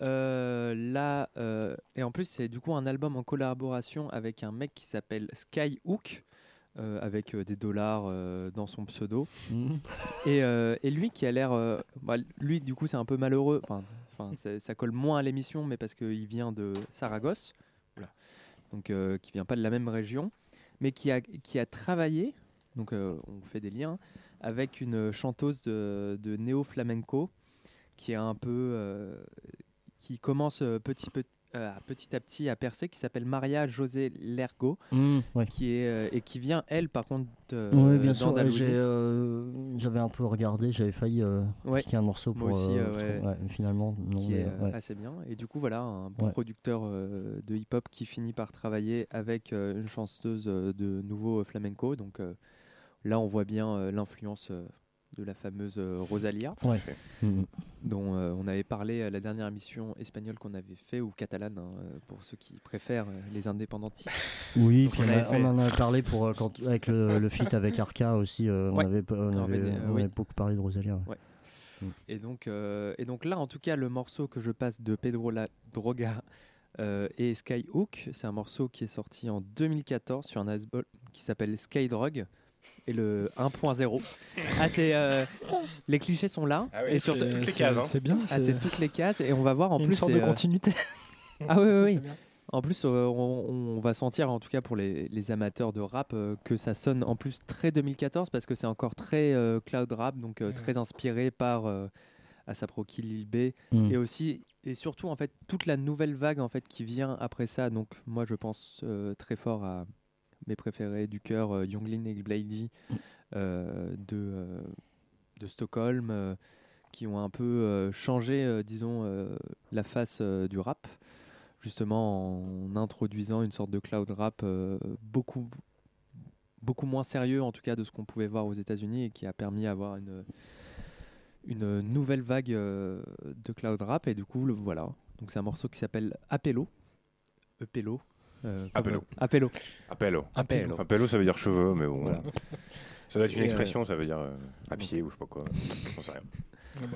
Speaker 2: Euh, là, euh, et en plus, c'est du coup un album en collaboration avec un mec qui s'appelle Skyhook, euh, avec euh, des dollars euh, dans son pseudo.
Speaker 4: Mhm.
Speaker 2: Et, euh, et lui qui a l'air. euh, bah, lui, du coup, c'est un peu malheureux. Enfin, ça colle moins à l'émission, mais parce qu'il vient de Saragosse. Oula. Donc, euh, qui vient pas de la même région, mais qui a, qui a travaillé. Donc, euh, on fait des liens avec une chanteuse de, de néo-flamenco qui est un peu. euh, qui commence petit, petit, euh, petit à petit à percer, qui s'appelle Maria José Lergo,
Speaker 4: ouais.
Speaker 2: qui est, euh, et qui vient, elle, par contre, de,
Speaker 4: Oui, bien sûr. euh, J'avais un peu regardé, j'avais failli euh,
Speaker 2: Ouais.
Speaker 4: piquer un morceau pour.
Speaker 2: Aussi,
Speaker 4: euh,
Speaker 2: euh, ouais.
Speaker 4: finalement, non.
Speaker 2: qui
Speaker 4: mais,
Speaker 2: est
Speaker 4: euh,
Speaker 2: euh, assez bien. Et du coup, voilà, un bon producteur euh, de hip-hop qui finit par travailler avec euh, une chanteuse euh, de nouveau flamenco. Donc euh, là, on voit bien euh, l'influence euh, de la fameuse euh, Rosalia,
Speaker 4: Ouais. Mhm.
Speaker 2: dont euh, on avait parlé à la dernière émission espagnole qu'on avait fait, ou catalane, hein, euh, pour ceux qui préfèrent euh, les indépendantistes.
Speaker 4: Oui, puis
Speaker 2: on
Speaker 4: on, a-
Speaker 2: avait fait-
Speaker 4: on en a parlé pour, euh, quand, avec le, le feat avec Arca aussi. euh, on avait, on
Speaker 2: On
Speaker 4: avait,
Speaker 2: avait, euh,
Speaker 4: on
Speaker 2: oui.
Speaker 4: avait beaucoup parlé de Rosalia. ouais.
Speaker 2: Ouais. Et donc, euh, et donc là, en tout cas, le morceau que je passe de Pedro La Droga euh, et Skyhook, c'est un morceau qui est sorti en 2014 sur un album qui s'appelle Skydrug et le 1.0. Ah, c'est, euh, les clichés sont là
Speaker 3: Ah oui,
Speaker 2: et
Speaker 3: c'est
Speaker 2: surtout
Speaker 3: toutes les
Speaker 5: c'est-
Speaker 3: cases, hein.
Speaker 5: C'est bien.
Speaker 2: ah,
Speaker 5: c'est
Speaker 2: toutes les cases et on va voir en
Speaker 5: une
Speaker 2: plus
Speaker 5: sorte
Speaker 2: c'est,
Speaker 5: de
Speaker 2: euh,
Speaker 5: continuité.
Speaker 2: ah oui oui, oui. En plus, euh, on, on va sentir, en tout cas pour les, les amateurs de rap, euh, que ça sonne en plus très 2014 parce que c'est encore très euh, cloud rap, donc euh, très inspiré par euh, Asaproki Lil B
Speaker 4: Mhm.
Speaker 2: et aussi et surtout en fait toute la nouvelle vague en fait qui vient après ça. Donc moi je pense euh, très fort à mes préférés du cœur, euh, Younglin et Blady euh, de euh, de Stockholm, qui ont un peu changé, disons, la face du rap. Justement en introduisant une sorte de cloud rap beaucoup beaucoup moins sérieux en tout cas de ce qu'on pouvait voir aux États-Unis et qui a permis d'avoir une une nouvelle vague de cloud rap. Et du coup le voilà. Donc c'est un morceau qui s'appelle Apello. Epello euh, comme-
Speaker 3: Appello.
Speaker 2: Appello.
Speaker 3: Appello.
Speaker 2: Appello.
Speaker 3: Enfin, pello, ça veut dire cheveux, mais bon.
Speaker 2: Voilà.
Speaker 3: Ça doit être une
Speaker 2: Et, euh,
Speaker 3: expression, ça veut dire euh, à pied ou je sais pas quoi. J'en sais rien.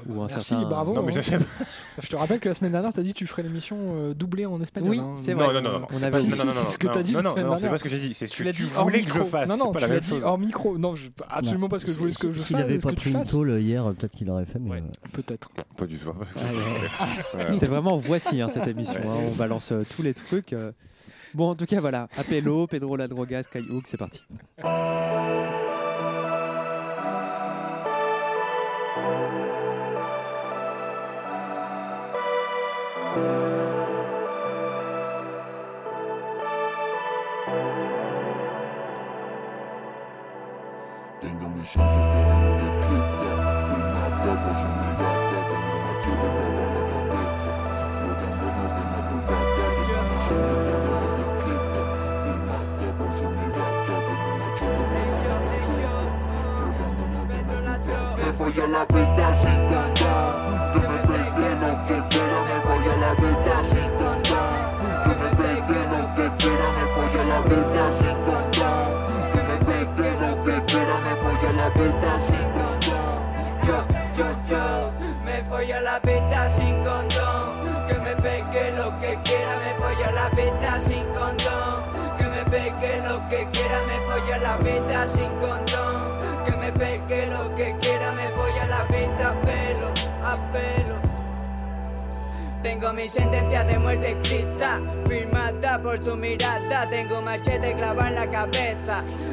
Speaker 2: Ou un
Speaker 5: Merci,
Speaker 2: certain-
Speaker 5: bravo.
Speaker 3: Non, mais
Speaker 5: hein.
Speaker 3: je sais pas.
Speaker 5: Je te rappelle que la semaine dernière, tu as dit que tu ferais l'émission euh, doublée en espagnol.
Speaker 2: Oui,
Speaker 5: hein.
Speaker 2: c'est vrai.
Speaker 3: Non, non, non, non, non.
Speaker 2: On
Speaker 3: c'est
Speaker 2: avait-
Speaker 5: Si, si, ce que
Speaker 3: non,
Speaker 5: t'as dit
Speaker 3: Non, non, non, c'est pas ce que j'ai dit. C'est ce
Speaker 5: Tu
Speaker 3: que
Speaker 5: l'as
Speaker 3: tu voulais que je
Speaker 5: micro.
Speaker 3: fasse.
Speaker 5: Non, non,
Speaker 3: pas
Speaker 5: tu
Speaker 3: la
Speaker 5: l'as
Speaker 3: même
Speaker 5: dit
Speaker 3: chose.
Speaker 5: hors micro. Non, je- absolument pas ce que je voulais que je
Speaker 4: S'il
Speaker 5: fasse.
Speaker 4: avait
Speaker 5: ce
Speaker 4: pas
Speaker 5: que tu
Speaker 4: pris une tôle hier, peut-être qu'il aurait fait. Mais
Speaker 5: Peut-être.
Speaker 3: Pas du tout.
Speaker 2: Ouais. C'est vraiment voici hein, cette émission. Hein, on balance tous les trucs. Bon, en tout cas, voilà. Appello, Pedro La Droga, Skyhook, c'est parti.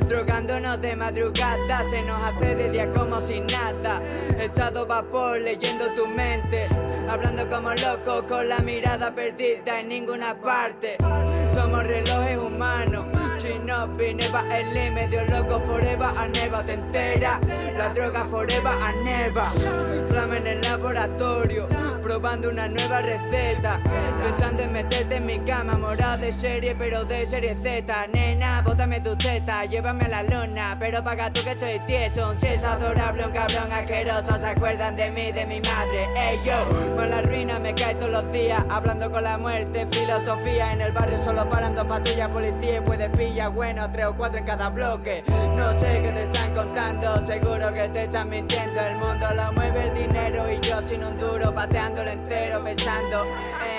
Speaker 6: Drogándonos de madrugada. Se nos hace de día como sin nada. Estado vapor leyendo tu mente, hablando como locos con la mirada perdida en ninguna parte. Somos relojes humanos. Shinobi, neva, el medio loco forever, a neva te entera. La droga forever, a neva. Flama en el laboratorio, probando una nueva receta. Pensando en meterte en mi cama, morada de serie, pero de serie Z. Nena, bótame tu teta, llévame a la luna, pero paga tú que estoy tieso. Si es adorable, un cabrón asqueroso. Se acuerdan de mí, de mi madre. Ey yo, con la ruina me cae todos los días, hablando con la muerte, filosofía. En el barrio solo paran dos patrullas, policía y puedes pillar, bueno, tres o cuatro en cada bloque. No sé qué te están contando, seguro que te están mintiendo. El mundo lo mueve el dinero y yo sin un duro, pateándolo entero, pensando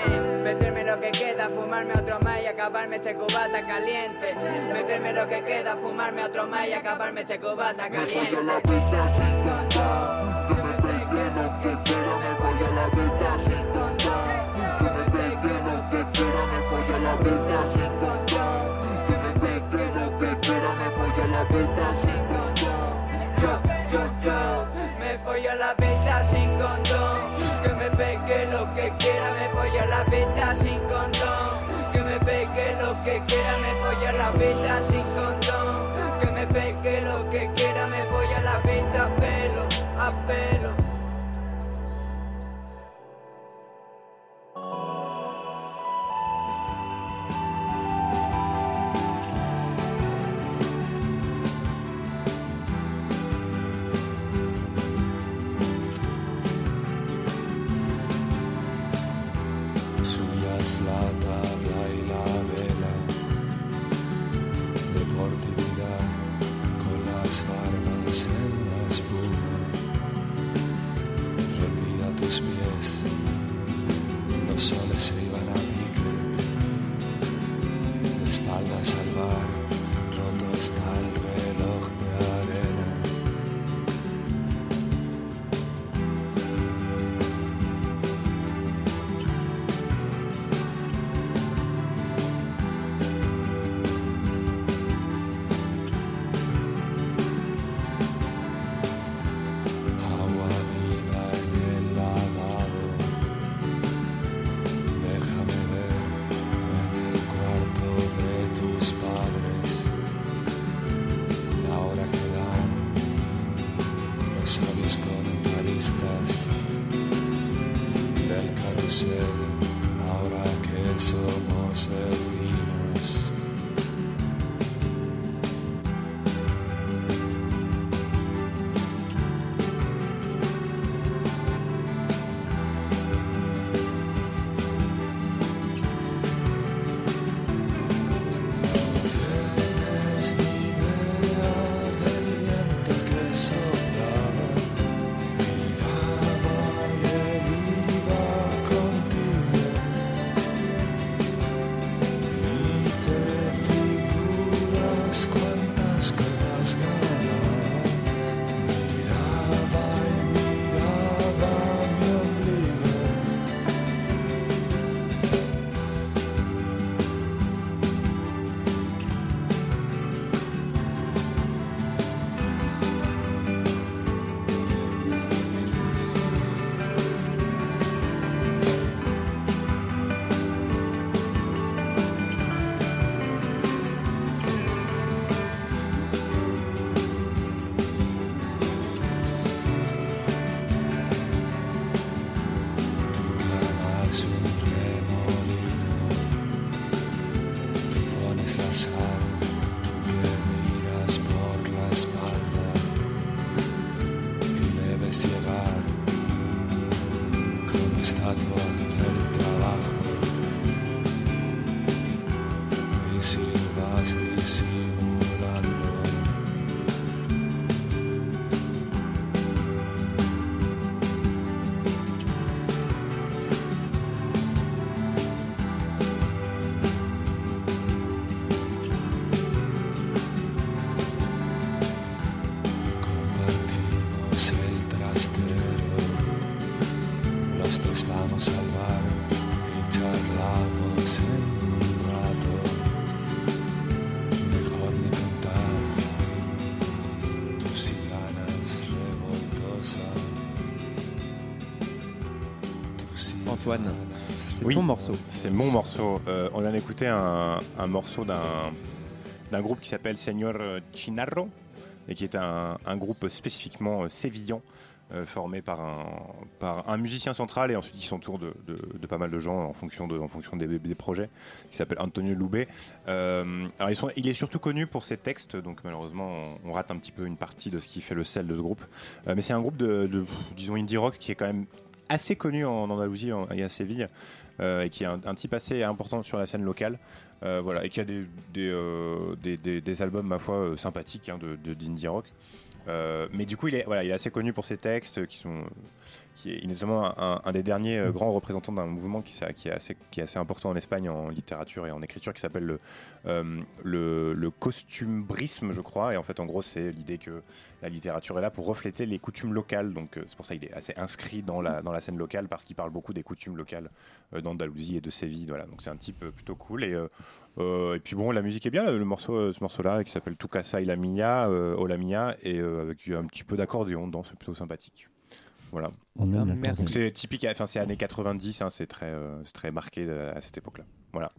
Speaker 6: en meterme lo que queda, fumarme otro más y acabarme este cubata caliente. Meterme lo que queda, fumarme otro más y acabarme este cubata
Speaker 7: Me
Speaker 6: caliente.
Speaker 7: la vida sin contar Que me pegue lo que quiera Me folla la vida sin contar Que me pegue lo que quiera Me folla la vida sin contar Que me pegue lo que quiera Me folla la vida
Speaker 6: Me follo la vida sin condón. Que me pegue lo que quiera Me follo la vida sin condón. Que me pegue lo que quiera Me follo la vida sin condón. Que me pegue lo que quiera Me follo la vida a pelo, a pelo
Speaker 2: C'est
Speaker 3: mon morceau. Euh, on vient d'écouter un, morceau d'un groupe qui s'appelle Señor Chinarro et qui est un, groupe spécifiquement euh, sévillan. euh, formé par un, musicien central et ensuite il s'entoure de, pas mal de gens en fonction, des, projets qui s'appelle Antonio Loubet. Il est surtout connu pour ses textes donc malheureusement on, rate un petit peu une partie de ce qui fait le sel de ce groupe mais c'est un groupe de, de, disons indie rock qui est quand même assez connu en Andalousie et à Séville et qui a un, un type assez important sur la scène locale. Euh, voilà, et qui a des, des, euh, des, albums, ma foi, euh, sympathiques hein, de, de- d'indie rock. Euh, mais du coup, il est, voilà, il est assez connu pour ses textes qui sont. Qui est notamment un, des derniers euh, grands représentants d'un mouvement qui, est assez, qui est assez important en Espagne en littérature et en écriture qui s'appelle le, euh, je crois. Et en fait, en gros, c'est l'idée que la littérature est là pour refléter les coutumes locales. Donc, euh, c'est pour ça qu'il est assez inscrit dans la, scène locale parce qu'il parle beaucoup des coutumes locales euh, d'Andalousie et de Séville. Donc, c'est un type plutôt cool. Et, puis, bon, la musique est bien. Le morceau, ce morceau-là, qui s'appelle Tu casa y la mia, euh, o la mia, et avec un petit peu d'accordéon dedans, c'est plutôt sympathique. Voilà.
Speaker 4: On aime l'accordéon.
Speaker 2: merci.
Speaker 3: C'est typique, enfin c'est années 90, hein, c'est très, euh, c'est très marqué euh, à cette époque-là. Voilà.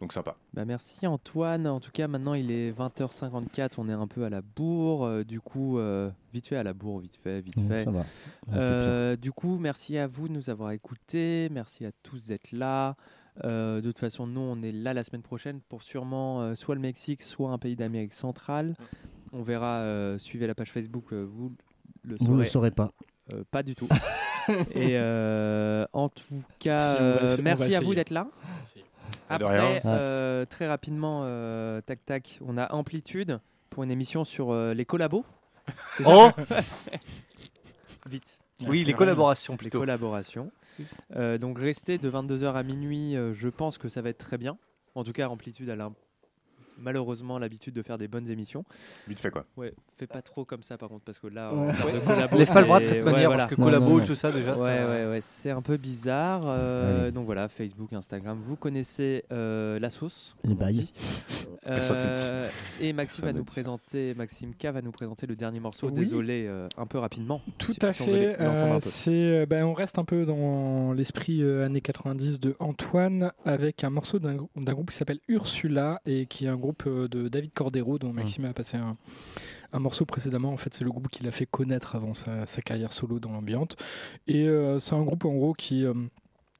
Speaker 3: Donc sympa.
Speaker 2: Bah merci Antoine. En tout cas, maintenant il est 20h54, on est un peu à la bourre. euh, du coup, euh, vite fait à la bourre, vite fait, vite fait.
Speaker 4: ça va.
Speaker 2: Euh, du coup, merci à vous de nous avoir écoutés. Merci à tous d'être là. Euh, de toute façon, nous, on est là la semaine prochaine pour sûrement euh, soit le Mexique, soit un pays d'Amérique centrale. On verra. euh, suivez la page Facebook. euh, vous le
Speaker 4: Vous
Speaker 2: saurez.
Speaker 4: le saurez pas.
Speaker 2: Euh, pas du tout. Et euh, en tout cas,
Speaker 5: Si,
Speaker 2: euh,
Speaker 5: essayer-
Speaker 2: merci à vous d'être là. Après, euh, très rapidement, euh, tac tac, on a Amplitude pour une émission sur euh, les collabos.
Speaker 8: Oh
Speaker 2: Vite.
Speaker 8: Oui,
Speaker 5: c'est
Speaker 8: les collaborations
Speaker 2: Les
Speaker 8: plutôt.
Speaker 2: collaborations. Euh, donc restez de 22h à minuit, euh, je pense que ça va être très bien. En tout cas, Amplitude elle a un- malheureusement l'habitude de faire des bonnes émissions.
Speaker 3: Vite fait quoi.
Speaker 2: Ouais, fais pas trop comme ça par contre parce que là,
Speaker 8: Ouais.
Speaker 2: en termes de collabo,
Speaker 8: Les droit de
Speaker 2: c'est-
Speaker 8: cette
Speaker 2: ouais,
Speaker 8: manière
Speaker 2: voilà.
Speaker 8: parce que collabo tout ça déjà.
Speaker 2: Ouais,
Speaker 8: ça...
Speaker 2: ouais, ouais, c'est un peu bizarre. euh, donc voilà, Facebook, Instagram, vous connaissez euh, la sauce.
Speaker 4: Les
Speaker 2: on
Speaker 4: bails.
Speaker 2: Euh, et Maxime va nous présenter, Maxime K va nous présenter le dernier morceau.
Speaker 5: Oui.
Speaker 2: Désolé, euh, un peu rapidement.
Speaker 5: Tout
Speaker 2: si-
Speaker 5: à
Speaker 2: si on
Speaker 5: fait. euh,
Speaker 2: peu.
Speaker 5: c'est, ben, on reste un peu dans l'esprit euh, années 90 de Antoine avec un morceau d'un groupe qui s'appelle Ursula et qui est un groupe euh, de David Cordero dont Maxime a passé un, un morceau précédemment. En fait, c'est le groupe qui l'a fait connaître avant sa, sa carrière solo dans l'ambiance. Et euh, c'est un groupe en gros qui euh,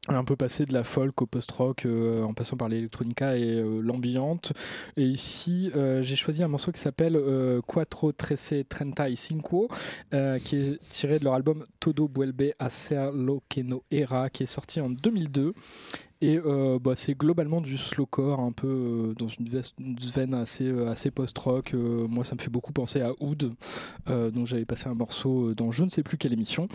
Speaker 5: a un peu passé de la folk au post-rock euh, en passant par l'électronica et l'ambiante. Et ici, j'ai choisi un morceau qui s'appelle Quattro Trece Trenta y Cinco, qui est tiré de leur album Todo Vuelve a ser lo que no era, qui est sorti en 2002. Et euh, bah, c'est globalement du slowcore, un peu euh, dans une, veste- une veine assez, euh, assez post-rock. Euh, moi, ça me fait beaucoup penser à Oud, euh, dont j'avais passé un morceau euh, dans je ne sais plus quelle émission.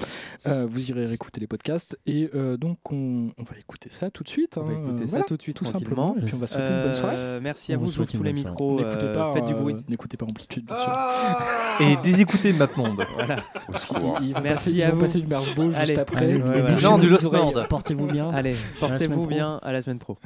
Speaker 5: Euh, vous irez réécouter les podcasts. Et euh, donc, on, on va écouter ça tout de suite.
Speaker 2: On va
Speaker 5: hein.
Speaker 2: écouter ça
Speaker 5: Voilà,
Speaker 2: tout de suite
Speaker 5: tout simplement. Et puis, on va souhaiter une bonne soirée.
Speaker 2: Merci à
Speaker 4: On
Speaker 2: vous,
Speaker 4: vous
Speaker 2: j'ouvre tous les micros,
Speaker 5: N'écoutez
Speaker 2: euh,
Speaker 5: pas,
Speaker 2: faites du bruit.
Speaker 5: N'écoutez pas Amplitude, bien sûr.
Speaker 8: Et désécoutez MapMonde.
Speaker 2: Voilà.
Speaker 5: Ils, ils vont
Speaker 2: Merci
Speaker 5: passer, ils
Speaker 2: à
Speaker 5: vont
Speaker 2: vous.
Speaker 5: passer du Marsbo juste après.
Speaker 4: Allez,
Speaker 2: Ouais, voilà.
Speaker 4: bisous
Speaker 8: Non, du Lost.
Speaker 4: Portez-vous bien.
Speaker 2: Allez, portez-vous
Speaker 4: pro.
Speaker 2: Bien, à la semaine pro.